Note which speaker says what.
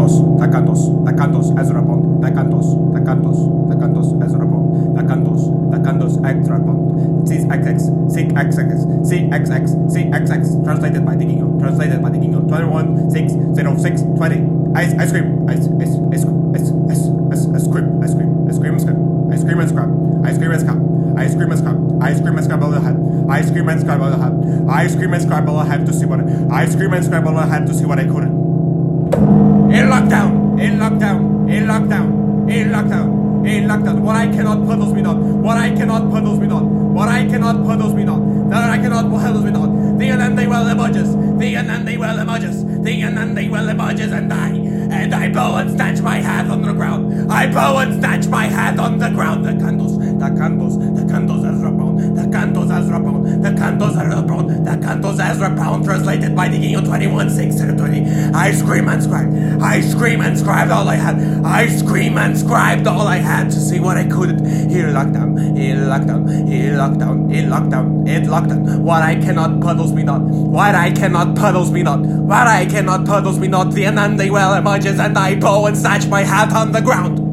Speaker 1: Pound, da cantos, da cantos, Ezra Pound, da cantos, Ezra Pound, CXX, CXX, CXX, CXX, translated by Digingo, translated by Digingo, 21, 6, 0, 6, 20, ice, ice cream, ice, ice, ice, ice, ice, ice, ice cream, ice cream, ice cream, ice cream, ice cream and scrap, ice cream and scrap, ice cream and scrap, ice cream and scrap on the head, ice cream and scrap on the head, ice cream and scrap on the head to see what, ice cream and scrap on the head to see what I couldn't. In lockdown, in lockdown, in lockdown, in lockdown, in lockdown. What I cannot puddles me not. What I cannot puddles me not. What I cannot puddles me not. That I cannot puddles me not. The and then they well emerges. The and then they well emerges. The and then they well emerges and I and I bow and snatch my hat on the ground. I bow and snatch my hat on the ground. The candles, the candles, cantos Pound, the cantos as Pound, translated by the King of 21, 6, 20. I scream and scribe. I scream and scribed all I had. I scream and scribed all I had to see what I could. Here lockdown, here lockdown, here lockdown, in lockdown, in lockdown. What I cannot puddles me not. What I cannot puddles me not. What I cannot puddles me not. The and they well emerges and I bow and snatch my hat on the ground.